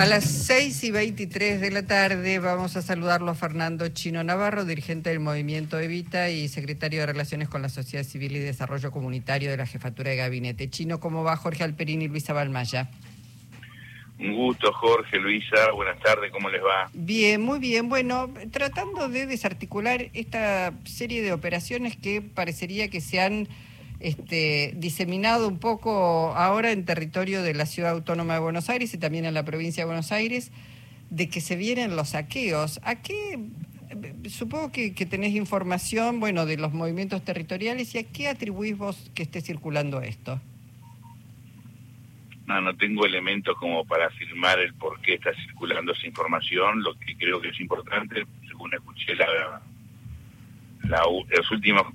A las 6 y 23 de la tarde vamos a saludarlo a Fernando Chino Navarro, dirigente del movimiento Evita y secretario de Relaciones con la Sociedad Civil y Desarrollo Comunitario de la Jefatura de Gabinete. Chino, ¿cómo va Jorge Alperín y Luisa Balmaya? Un gusto, Jorge, Luisa. Buenas tardes, ¿cómo les va? Bien, muy bien. Bueno, tratando de desarticular esta serie de operaciones que parecería que se han este, diseminado un poco ahora en territorio de la Ciudad Autónoma de Buenos Aires y también en la provincia de Buenos Aires, de que se vienen los saqueos. ¿A qué? Supongo que, tenés información, bueno, de los movimientos territoriales y a qué atribuís vos que esté circulando esto. No, no tengo elementos como para afirmar el por qué está circulando esa información. Lo que creo que es importante, según escuché la, la, los últimos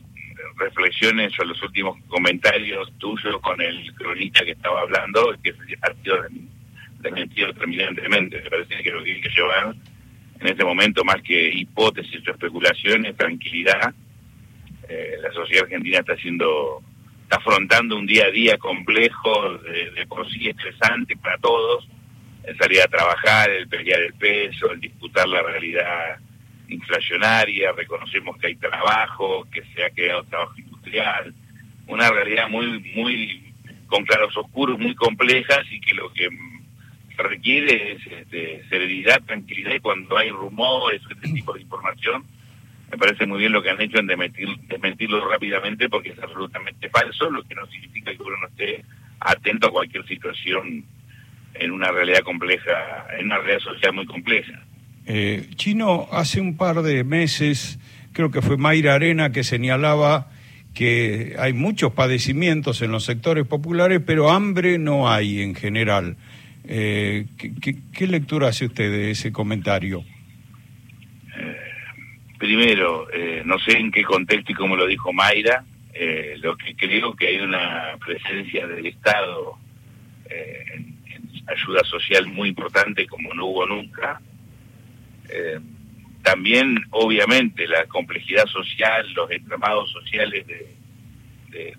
reflexiones o los últimos comentarios tuyos con el cronista que estaba hablando, que ha sido desmentido terminantemente. Me parece que lo que hay que llevar en este momento, más que hipótesis o especulaciones, tranquilidad. Eh, la sociedad argentina está haciendo, está afrontando un día a día complejo, de, por sí estresante para todos, el salir a trabajar, el pelear el peso, el disputar la realidad inflacionaria, reconocemos que hay trabajo, que se ha creado trabajo industrial, una realidad muy, muy con claros oscuros, muy complejas y que lo que requiere es este, serenidad, tranquilidad y cuando hay rumores, este tipo de información, me parece muy bien lo que han hecho en desmentirlo rápidamente porque es absolutamente falso, lo que no significa que uno no esté atento a cualquier situación en una realidad compleja, en una realidad social muy compleja. Eh, Chino, hace un par de meses, creo que fue Mayra Arena que señalaba que hay muchos padecimientos en los sectores populares, pero hambre no hay en general. Eh, ¿qué, lectura hace usted de ese comentario? Eh, primero, no sé en qué contexto y cómo lo dijo Mayra, lo que creo que hay una presencia del Estado en ayuda social muy importante como no hubo nunca eh, también, obviamente, la complejidad social, los entramados sociales de,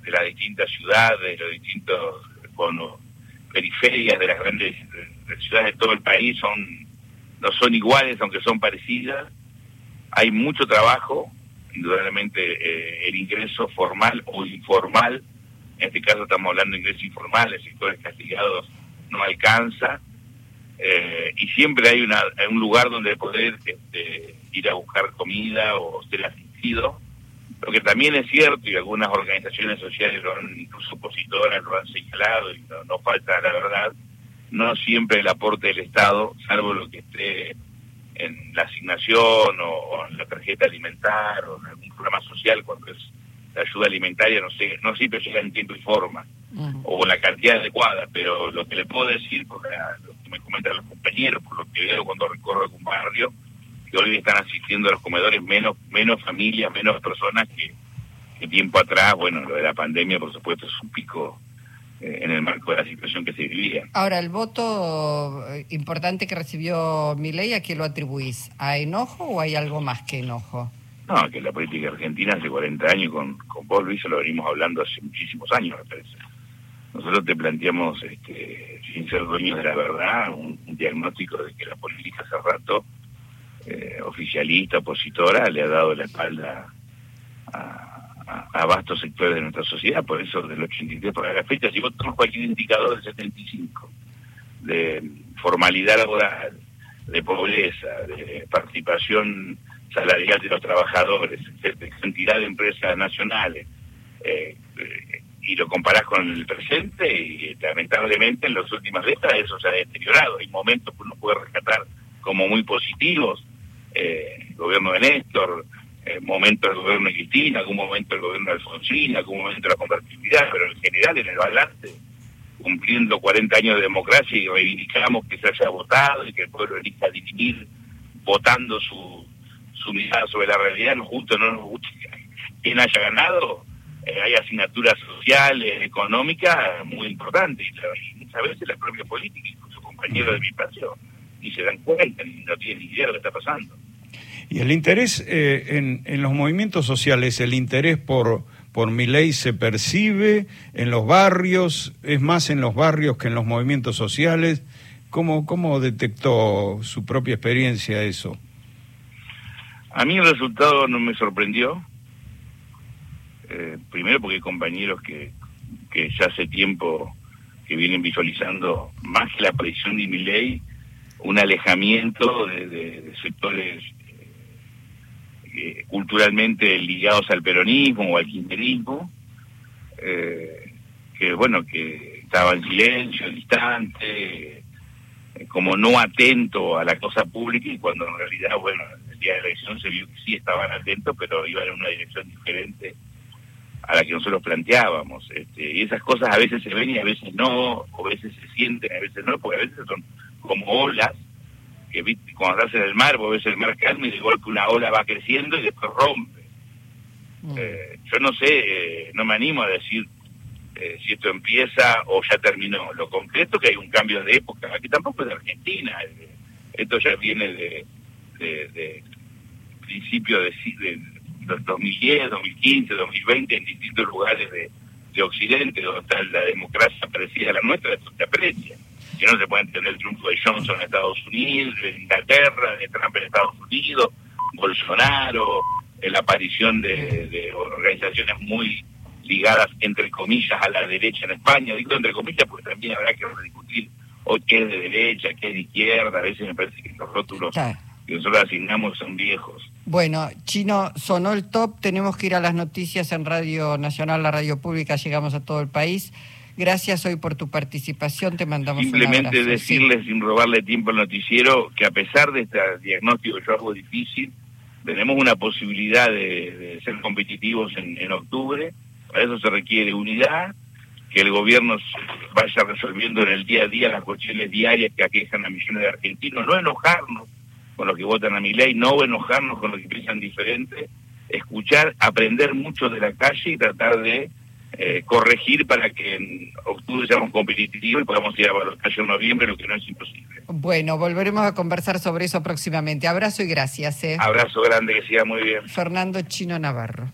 las distintas ciudades, de los distintos periferias de las grandes ciudades de todo el país son no son iguales, aunque son parecidas. Hay mucho trabajo, indudablemente eh, el ingreso formal o informal, en este caso estamos hablando de ingreso informal, el sectores castigados no alcanza, eh, y siempre hay una, un lugar donde poder este, ir a buscar comida o ser asistido. Lo que también es cierto, y algunas organizaciones sociales, lo han, incluso opositoras, lo han señalado, y no, falta la verdad, no siempre el aporte del Estado, salvo lo que esté en la asignación o, en la tarjeta alimentar o en algún programa social, cuando es la ayuda alimentaria, no sé, no siempre llega en tiempo y forma, o la cantidad adecuada, pero lo que le puedo decir, porque me comentan los compañeros, por lo que veo cuando recorro algún barrio, que hoy están asistiendo a los comedores menos, menos familias, menos personas que, tiempo atrás, bueno, lo de la pandemia, por supuesto, es un pico eh, en el marco de la situación que se vivía. Ahora, el voto eh, importante que recibió ley ¿a qué lo atribuís? ¿A enojo o hay algo más que enojo? No, que la política argentina hace 40 años, con, con vos, Luis, lo venimos hablando hace muchísimos años, me parece. Nosotros te planteamos, este, sin ser dueños de la verdad, un, diagnóstico de que la política hace rato, eh, oficialista, opositora, le ha dado la espalda a, vastos sectores de nuestra sociedad, por eso del 83 para la fecha, si vos tomas cualquier indicador del 75, de formalidad laboral, de pobreza, de participación salarial de los trabajadores, de cantidad de empresas nacionales, lo comparás con el presente y lamentablemente en las últimas décadas eso se ha deteriorado. Hay momentos que uno puede rescatar como muy positivos, eh, el gobierno de Néstor, eh, momentos del gobierno de Cristina, algún momento del gobierno de Alfonsín, algún momento de la convertibilidad, pero en general en el balance, cumpliendo 40 años de democracia y reivindicamos que se haya votado y que el pueblo elija dirimir votando su, su mirada sobre la realidad, no justo no nos gusta quien haya ganado, eh, hay asignaturas sociales, económicas muy importantes, y muchas veces la propia política, incluso compañeros de mi pasión, ni se dan cuenta, ni no tienen idea de lo que está pasando. Y el interés eh, en, en, los movimientos sociales, el interés por, por mi ley se percibe en los barrios, es más en los barrios que en los movimientos sociales. ¿Cómo, ¿Cómo detectó su propia experiencia eso? A mí el resultado no me sorprendió. Eh, primero porque hay compañeros que, que ya hace tiempo que vienen visualizando más que la aparición de mi ley, un alejamiento de, sectores eh, culturalmente ligados al peronismo o al kirchnerismo, eh, que bueno, que estaba en silencio, distante, eh, como no atento a la cosa pública y cuando en realidad, bueno, el día de la elección se vio que sí estaban atentos, pero iban en una dirección diferente a la que nosotros planteábamos. Este, y esas cosas a veces se ven y a veces no, o a veces se sienten, a veces no, porque a veces son como olas que cuando estás en el mar, vos ves el mar calmo y de golpe una ola va creciendo y después rompe. Mm. Eh, yo no sé, eh, no me animo a decir eh, si esto empieza o ya terminó. Lo concreto que hay un cambio de época, aquí tampoco es de Argentina, esto ya viene de, de, de principio de, de 2010, 2015, 2020 en distintos lugares de, Occidente, donde está la democracia parecida a la nuestra, esto se aprecia. Si no se puede entender el triunfo de Johnson en Estados Unidos, de Inglaterra, de Trump en Estados Unidos, Bolsonaro, la aparición de, organizaciones muy ligadas, entre comillas, a la derecha en España. Digo entre comillas porque también habrá que discutir o qué es de derecha, qué es de izquierda. A veces me parece que los rótulos que nosotros asignamos son viejos. Bueno, Chino, sonó el top, tenemos que ir a las noticias en Radio Nacional, la radio pública, llegamos a todo el país. Gracias hoy por tu participación, te mandamos Simplemente decirle, sin robarle tiempo al noticiero, que a pesar de este diagnóstico que yo hago difícil, tenemos una posibilidad de, ser competitivos en, en octubre, para eso se requiere unidad, que el gobierno vaya resolviendo en el día a día las cuestiones diarias que aquejan a millones de argentinos, no enojarnos, con los que votan a mi ley, no enojarnos con los que piensan diferente, escuchar, aprender mucho de la calle y tratar de eh, corregir para que en octubre seamos competitivos y podamos ir a la calle en noviembre, lo que no es imposible. Bueno, volveremos a conversar sobre eso próximamente. Abrazo y gracias. ¿eh? Abrazo grande, que siga muy bien. Fernando Chino Navarro.